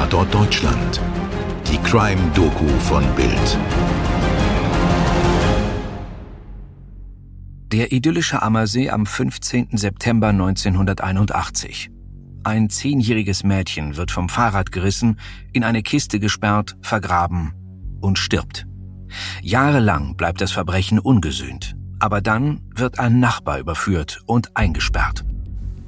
Tatort Deutschland. Die Crime-Doku von Bild. Der idyllische Ammersee am 15. September 1981. Ein zehnjähriges Mädchen wird vom Fahrrad gerissen, in eine Kiste gesperrt, vergraben und stirbt. Jahrelang bleibt das Verbrechen ungesühnt. Aber dann wird ein Nachbar überführt und eingesperrt.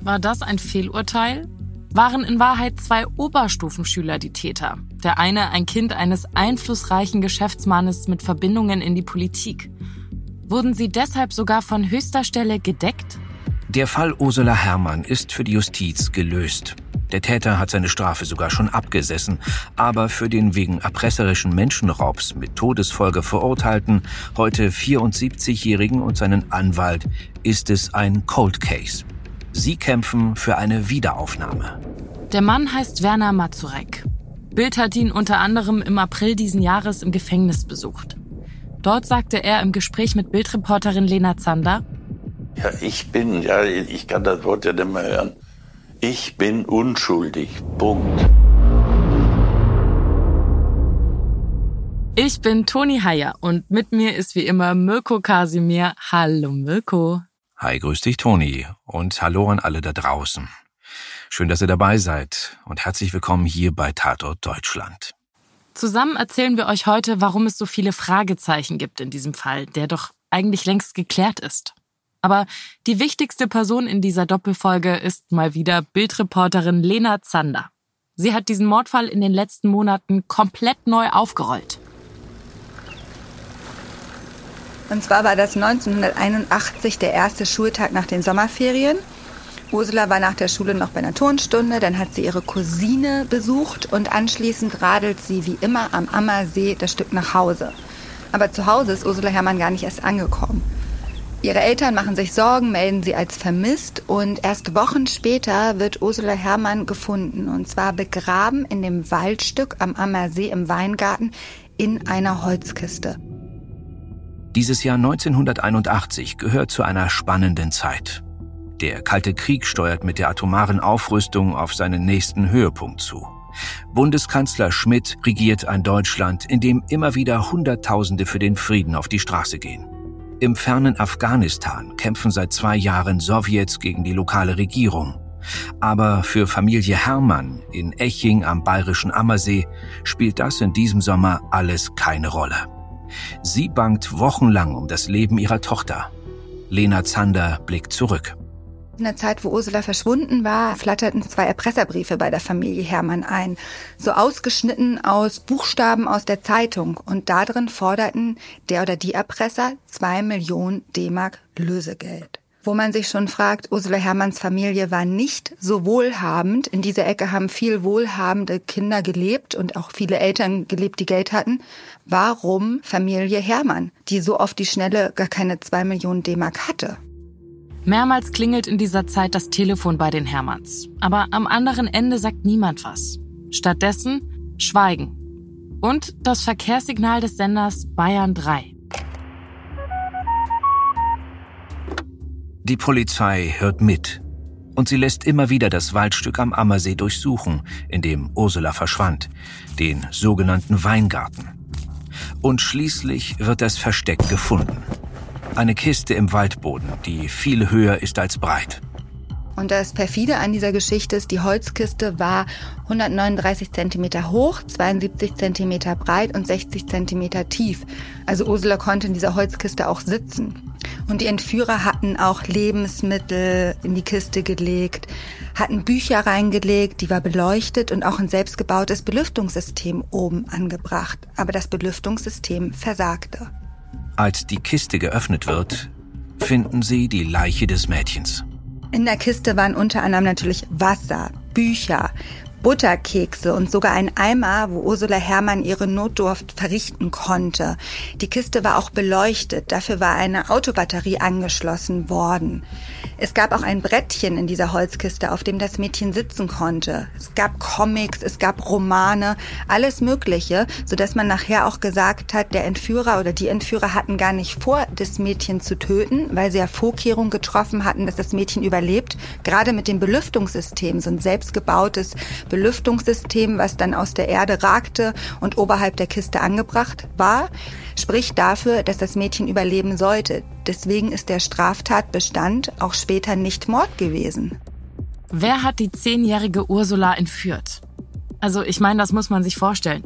War das ein Fehlurteil? Waren in Wahrheit zwei Oberstufenschüler die Täter? Der eine ein Kind eines einflussreichen Geschäftsmannes mit Verbindungen in die Politik. Wurden sie deshalb sogar von höchster Stelle gedeckt? Der Fall Ursula Herrmann ist für die Justiz gelöst. Der Täter hat seine Strafe sogar schon abgesessen, aber für den wegen erpresserischen Menschenraubs mit Todesfolge verurteilten, heute 74-Jährigen und seinen Anwalt ist es ein Cold Case. Sie kämpfen für eine Wiederaufnahme. Der Mann heißt Werner Mazurek. Bild hat ihn unter anderem im April diesen Jahres im Gefängnis besucht. Dort sagte er im Gespräch mit Bildreporterin Lena Zander, ja, ich bin, ja, ich kann das Wort ja nicht mehr hören. Ich bin unschuldig. Punkt. Ich bin Toni Heyer und mit mir ist wie immer Mirko Kasimir. Hallo Mirko. Hi, grüß dich Toni und hallo an alle da draußen. Schön, dass ihr dabei seid und herzlich willkommen hier bei Tatort Deutschland. Zusammen erzählen wir euch heute, warum es so viele Fragezeichen gibt in diesem Fall, der doch eigentlich längst geklärt ist. Aber die wichtigste Person in dieser Doppelfolge ist mal wieder Bildreporterin Lena Zander. Sie hat diesen Mordfall in den letzten Monaten komplett neu aufgerollt. Und zwar war das 1981 der erste Schultag nach den Sommerferien. Ursula war nach der Schule noch bei einer Turnstunde, dann hat sie ihre Cousine besucht und anschließend radelt sie wie immer am Ammersee das Stück nach Hause. Aber zu Hause ist Ursula Herrmann gar nicht erst angekommen. Ihre Eltern machen sich Sorgen, melden sie als vermisst und erst Wochen später wird Ursula Herrmann gefunden und zwar begraben in dem Waldstück am Ammersee im Weingarten in einer Holzkiste. Dieses Jahr 1981 gehört zu einer spannenden Zeit. Der Kalte Krieg steuert mit der atomaren Aufrüstung auf seinen nächsten Höhepunkt zu. Bundeskanzler Schmidt regiert ein Deutschland, in dem immer wieder Hunderttausende für den Frieden auf die Straße gehen. Im fernen Afghanistan kämpfen seit zwei Jahren Sowjets gegen die lokale Regierung. Aber für Familie Herrmann in Eching am bayerischen Ammersee spielt das in diesem Sommer alles keine Rolle. Sie bangt wochenlang um das Leben ihrer Tochter. Lena Zander blickt zurück. In der Zeit, wo Ursula verschwunden war, flatterten zwei Erpresserbriefe bei der Familie Hermann ein. So ausgeschnitten aus Buchstaben aus der Zeitung. Und darin forderten der oder die Erpresser zwei Millionen D-Mark Lösegeld. Wo man sich schon fragt, Ursula Hermanns Familie war nicht so wohlhabend. In dieser Ecke haben viel wohlhabende Kinder gelebt und auch viele Eltern gelebt, die Geld hatten. Warum Familie Hermann, die so auf die Schnelle gar keine zwei Millionen D-Mark hatte? Mehrmals klingelt in dieser Zeit das Telefon bei den Hermanns. Aber am anderen Ende sagt niemand was. Stattdessen Schweigen. Und das Verkehrssignal des Senders Bayern 3. Die Polizei hört mit. Und sie lässt immer wieder das Waldstück am Ammersee durchsuchen, in dem Ursula verschwand, den sogenannten Weingarten. Und schließlich wird das Versteck gefunden. Eine Kiste im Waldboden, die viel höher ist als breit. Und das perfide an dieser Geschichte ist, die Holzkiste war 139 Zentimeter hoch, 72 Zentimeter breit und 60 Zentimeter tief. Also Ursula konnte in dieser Holzkiste auch sitzen. Und die Entführer hatten auch Lebensmittel in die Kiste gelegt, hatten Bücher reingelegt, die war beleuchtet und auch ein selbstgebautes Belüftungssystem oben angebracht. Aber das Belüftungssystem versagte. Als die Kiste geöffnet wird, finden sie die Leiche des Mädchens. In der Kiste waren unter anderem natürlich Wasser, Bücher, Butterkekse und sogar ein Eimer, wo Ursula Herrmann ihre Notdurft verrichten konnte. Die Kiste war auch beleuchtet, dafür war eine Autobatterie angeschlossen worden. Es gab auch ein Brettchen in dieser Holzkiste, auf dem das Mädchen sitzen konnte. Es gab Comics, es gab Romane, alles Mögliche, sodass man nachher auch gesagt hat, der Entführer oder die Entführer hatten gar nicht vor, das Mädchen zu töten, weil sie ja Vorkehrungen getroffen hatten, dass das Mädchen überlebt. Gerade mit dem Belüftungssystem, so ein selbstgebautes Belüftungssystem, was dann aus der Erde ragte und oberhalb der Kiste angebracht war, spricht dafür, dass das Mädchen überleben sollte. Deswegen ist der Straftatbestand auch später nicht Mord gewesen. Wer hat die zehnjährige Ursula entführt? Also ich meine, das muss man sich vorstellen.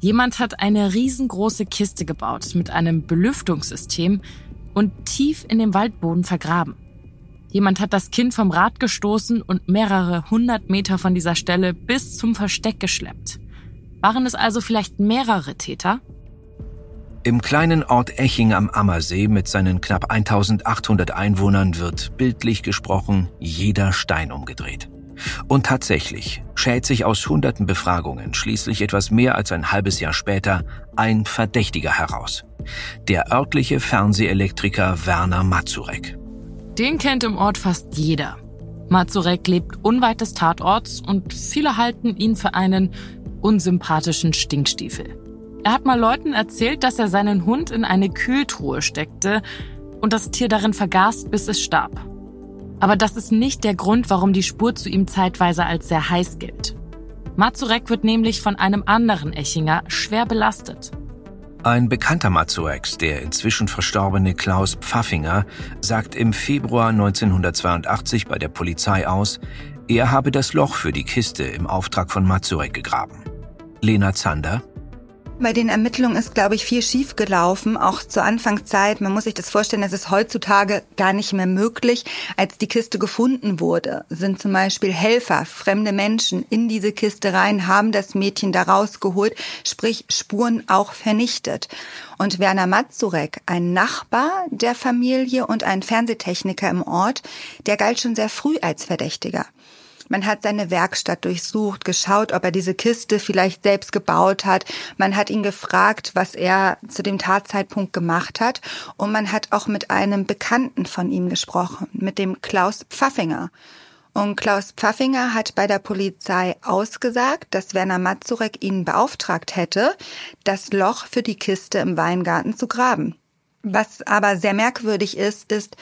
Jemand hat eine riesengroße Kiste gebaut mit einem Belüftungssystem und tief in dem Waldboden vergraben. Jemand hat das Kind vom Rad gestoßen und mehrere hundert Meter von dieser Stelle bis zum Versteck geschleppt. Waren es also vielleicht mehrere Täter? Im kleinen Ort Eching am Ammersee mit seinen knapp 1800 Einwohnern wird bildlich gesprochen jeder Stein umgedreht. Und tatsächlich schält sich aus hunderten Befragungen schließlich etwas mehr als ein halbes Jahr später ein Verdächtiger heraus. Der örtliche Fernsehelektriker Werner Mazurek. Den kennt im Ort fast jeder. Mazurek lebt unweit des Tatorts und viele halten ihn für einen unsympathischen Stinkstiefel. Er hat mal Leuten erzählt, dass er seinen Hund in eine Kühltruhe steckte und das Tier darin vergaß, bis es starb. Aber das ist nicht der Grund, warum die Spur zu ihm zeitweise als sehr heiß gilt. Mazurek wird nämlich von einem anderen Echinger schwer belastet. Ein bekannter Mazurex, der inzwischen verstorbene Klaus Pfaffinger, sagt im Februar 1982 bei der Polizei aus, er habe das Loch für die Kiste im Auftrag von Mazurek gegraben. Lena Zander, bei den Ermittlungen ist, glaube ich, viel schief gelaufen, auch zur Anfangszeit. Man muss sich das vorstellen, das ist heutzutage gar nicht mehr möglich. Als die Kiste gefunden wurde, sind zum Beispiel Helfer, fremde Menschen in diese Kiste rein, haben das Mädchen da rausgeholt, sprich Spuren auch vernichtet. Und Werner Mazurek, ein Nachbar der Familie und ein Fernsehtechniker im Ort, der galt schon sehr früh als Verdächtiger. Man hat seine Werkstatt durchsucht, geschaut, ob er diese Kiste vielleicht selbst gebaut hat. Man hat ihn gefragt, was er zu dem Tatzeitpunkt gemacht hat. Und man hat auch mit einem Bekannten von ihm gesprochen, mit dem Klaus Pfaffinger. Und Klaus Pfaffinger hat bei der Polizei ausgesagt, dass Werner Mazurek ihn beauftragt hätte, das Loch für die Kiste im Weingarten zu graben. Was aber sehr merkwürdig ist, ist,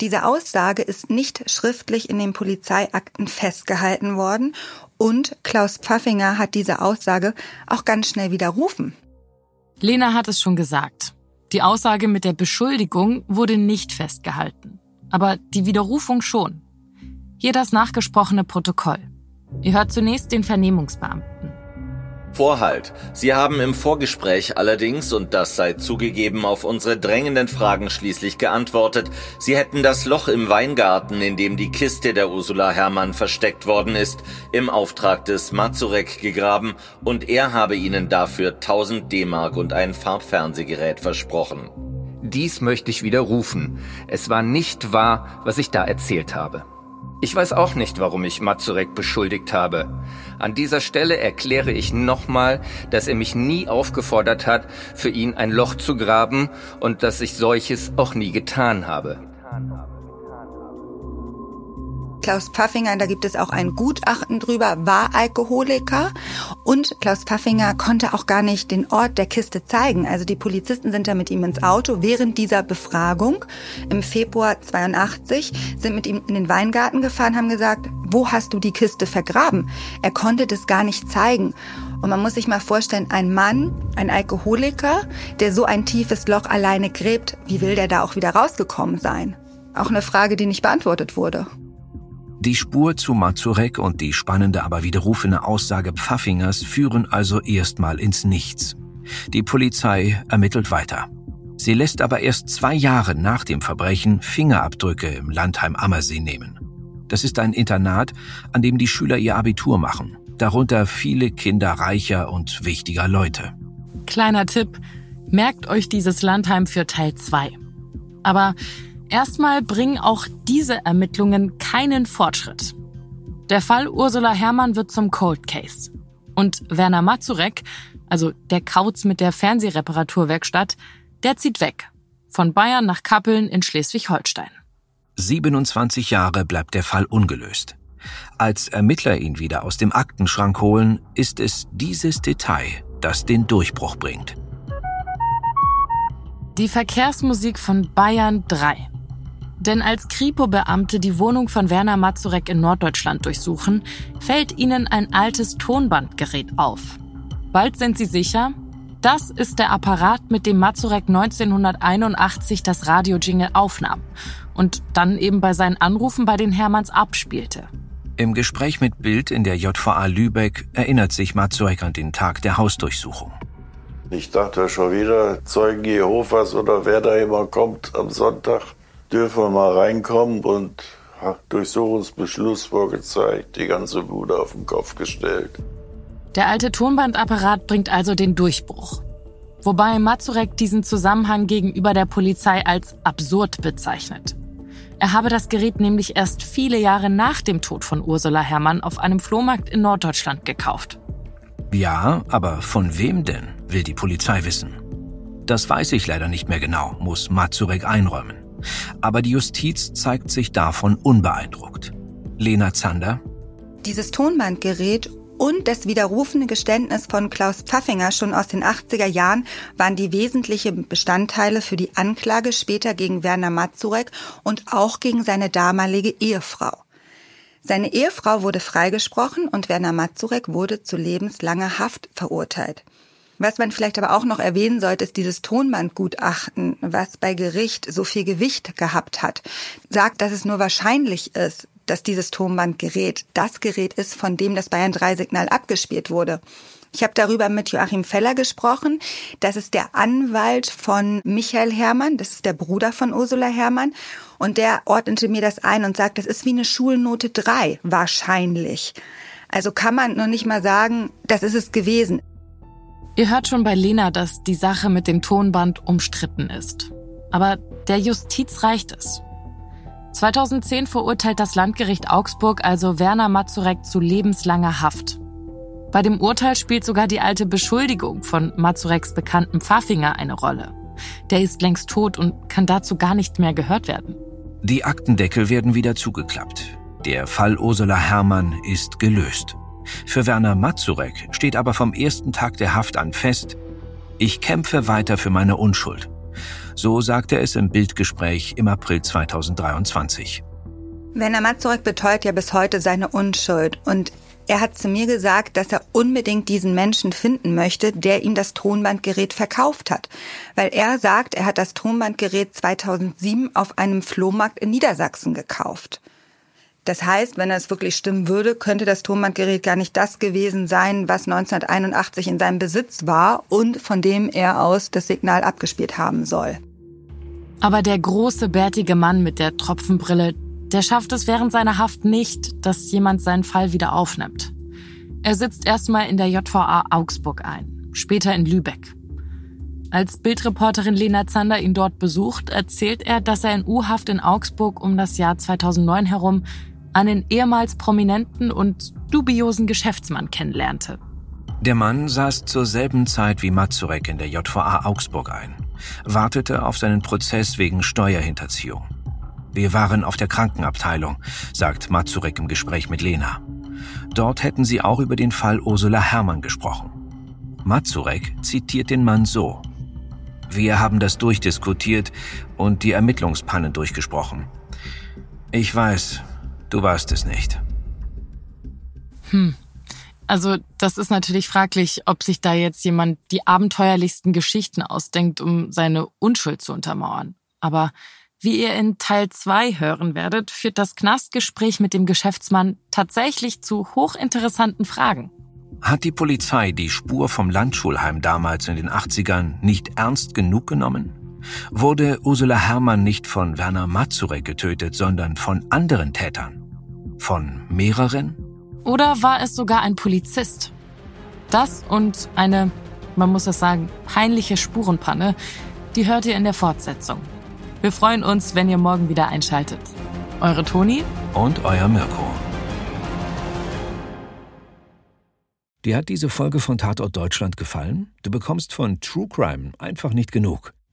diese Aussage ist nicht schriftlich in den Polizeiakten festgehalten worden und Klaus Pfaffinger hat diese Aussage auch ganz schnell widerrufen. Lena hat es schon gesagt. Die Aussage mit der Beschuldigung wurde nicht festgehalten, aber die Widerrufung schon. Hier das nachgesprochene Protokoll. Ihr hört zunächst den Vernehmungsbeamten. Vorhalt. Sie haben im Vorgespräch allerdings, und das sei zugegeben, auf unsere drängenden Fragen schließlich geantwortet, Sie hätten das Loch im Weingarten, in dem die Kiste der Ursula Herrmann versteckt worden ist, im Auftrag des Mazurek gegraben und er habe Ihnen dafür 1000 D-Mark und ein Farbfernsehgerät versprochen. Dies möchte ich widerrufen. Es war nicht wahr, was ich da erzählt habe. Ich weiß auch nicht, warum ich Mazurek beschuldigt habe. An dieser Stelle erkläre ich nochmal, dass er mich nie aufgefordert hat, für ihn ein Loch zu graben und dass ich solches auch nie getan habe. Klaus Pfaffinger, da gibt es auch ein Gutachten drüber, war Alkoholiker und Klaus Pfaffinger konnte auch gar nicht den Ort der Kiste zeigen. Also die Polizisten sind da mit ihm ins Auto während dieser Befragung im Februar 82, sind mit ihm in den Weingarten gefahren, haben gesagt, wo hast du die Kiste vergraben? Er konnte das gar nicht zeigen. Und man muss sich mal vorstellen, ein Mann, ein Alkoholiker, der so ein tiefes Loch alleine gräbt, wie will der da auch wieder rausgekommen sein? Auch eine Frage, die nicht beantwortet wurde. Die Spur zu Mazurek und die spannende, aber widerrufene Aussage Pfaffingers führen also erstmal ins Nichts. Die Polizei ermittelt weiter. Sie lässt aber erst zwei Jahre nach dem Verbrechen Fingerabdrücke im Landheim Ammersee nehmen. Das ist ein Internat, an dem die Schüler ihr Abitur machen, darunter viele Kinder reicher und wichtiger Leute. Kleiner Tipp, merkt euch dieses Landheim für Teil 2. Aber Erstmal bringen auch diese Ermittlungen keinen Fortschritt. Der Fall Ursula Herrmann wird zum Cold Case. Und Werner Mazurek, also der Kauz mit der Fernsehreparaturwerkstatt, der zieht weg. Von Bayern nach Kappeln in Schleswig-Holstein. 27 Jahre bleibt der Fall ungelöst. Als Ermittler ihn wieder aus dem Aktenschrank holen, ist es dieses Detail, das den Durchbruch bringt. Die Verkehrsmusik von Bayern 3 Denn als Kripo-Beamte die Wohnung von Werner Mazurek in Norddeutschland durchsuchen, fällt ihnen ein altes Tonbandgerät auf. Bald sind sie sicher, das ist der Apparat, mit dem Mazurek 1981 das Radio-Jingle aufnahm und dann eben bei seinen Anrufen bei den Hermanns abspielte. Im Gespräch mit Bild in der JVA Lübeck erinnert sich Mazurek an den Tag der Hausdurchsuchung. Ich dachte schon wieder, Zeugen Jehovas oder wer da immer kommt am Sonntag, dürfen wir mal reinkommen und Durchsuchungsbeschluss vorgezeigt, die ganze Bude auf den Kopf gestellt. Der alte Tonbandapparat bringt also den Durchbruch. Wobei Mazurek diesen Zusammenhang gegenüber der Polizei als absurd bezeichnet. Er habe das Gerät nämlich erst viele Jahre nach dem Tod von Ursula Herrmann auf einem Flohmarkt in Norddeutschland gekauft. Ja, aber von wem denn, will die Polizei wissen. Das weiß ich leider nicht mehr genau, muss Mazurek einräumen. Aber die Justiz zeigt sich davon unbeeindruckt. Lena Zander. Dieses Tonbandgerät und das widerrufene Geständnis von Klaus Pfaffinger schon aus den 80er Jahren waren die wesentlichen Bestandteile für die Anklage später gegen Werner Mazurek und auch gegen seine damalige Ehefrau. Seine Ehefrau wurde freigesprochen und Werner Mazurek wurde zu lebenslanger Haft verurteilt. Was man vielleicht aber auch noch erwähnen sollte, ist dieses Tonbandgutachten, was bei Gericht so viel Gewicht gehabt hat, sagt, dass es nur wahrscheinlich ist, dass dieses Tonbandgerät das Gerät ist, von dem das Bayern 3 Signal abgespielt wurde. Ich habe darüber mit Joachim Feller gesprochen. Das ist der Anwalt von Michael Herrmann, das ist der Bruder von Ursula Herrmann. Und der ordnete mir das ein und sagt, das ist wie eine Schulnote 3, wahrscheinlich. Also kann man noch nicht mal sagen, das ist es gewesen. Ihr hört schon bei Lena, dass die Sache mit dem Tonband umstritten ist. Aber der Justiz reicht es. 2010 verurteilt das Landgericht Augsburg also Werner Mazurek zu lebenslanger Haft. Bei dem Urteil spielt sogar die alte Beschuldigung von Mazureks bekannten Pfaffinger eine Rolle. Der ist längst tot und kann dazu gar nicht mehr gehört werden. Die Aktendeckel werden wieder zugeklappt. Der Fall Ursula Herrmann ist gelöst. Für Werner Mazurek steht aber vom ersten Tag der Haft an fest, ich kämpfe weiter für meine Unschuld. So sagte er es im Bildgespräch im April 2023. Werner Mazurek beteuert ja bis heute seine Unschuld und er hat zu mir gesagt, dass er unbedingt diesen Menschen finden möchte, der ihm das Tonbandgerät verkauft hat. Weil er sagt, er hat das Tonbandgerät 2007 auf einem Flohmarkt in Niedersachsen gekauft. Das heißt, wenn es wirklich stimmen würde, könnte das Tonbandgerät gar nicht das gewesen sein, was 1981 in seinem Besitz war und von dem er aus das Signal abgespielt haben soll. Aber der große, bärtige Mann mit der Tropfenbrille, der schafft es während seiner Haft nicht, dass jemand seinen Fall wieder aufnimmt. Er sitzt erstmal in der JVA Augsburg ein, später in Lübeck. Als Bildreporterin Lena Zander ihn dort besucht, erzählt er, dass er in U-Haft in Augsburg um das Jahr 2009 herum einen ehemals prominenten und dubiosen Geschäftsmann kennenlernte. Der Mann saß zur selben Zeit wie Mazurek in der JVA Augsburg ein, wartete auf seinen Prozess wegen Steuerhinterziehung. Wir waren auf der Krankenabteilung, sagt Mazurek im Gespräch mit Lena. Dort hätten sie auch über den Fall Ursula Herrmann gesprochen. Mazurek zitiert den Mann so. Wir haben das durchdiskutiert und die Ermittlungspannen durchgesprochen. Ich weiß, Du warst es nicht. Hm. Also das ist natürlich fraglich, ob sich da jetzt jemand die abenteuerlichsten Geschichten ausdenkt, um seine Unschuld zu untermauern. Aber wie ihr in Teil 2 hören werdet, führt das Knastgespräch mit dem Geschäftsmann tatsächlich zu hochinteressanten Fragen. Hat die Polizei die Spur vom Landschulheim damals in den 80ern nicht ernst genug genommen? Wurde Ursula Herrmann nicht von Werner Mazurek getötet, sondern von anderen Tätern? Von mehreren? Oder war es sogar ein Polizist? Das und eine, man muss es sagen, peinliche Spurenpanne, die hört ihr in der Fortsetzung. Wir freuen uns, wenn ihr morgen wieder einschaltet. Eure Toni und euer Mirko. Dir hat diese Folge von Tatort Deutschland gefallen? Du bekommst von True Crime einfach nicht genug.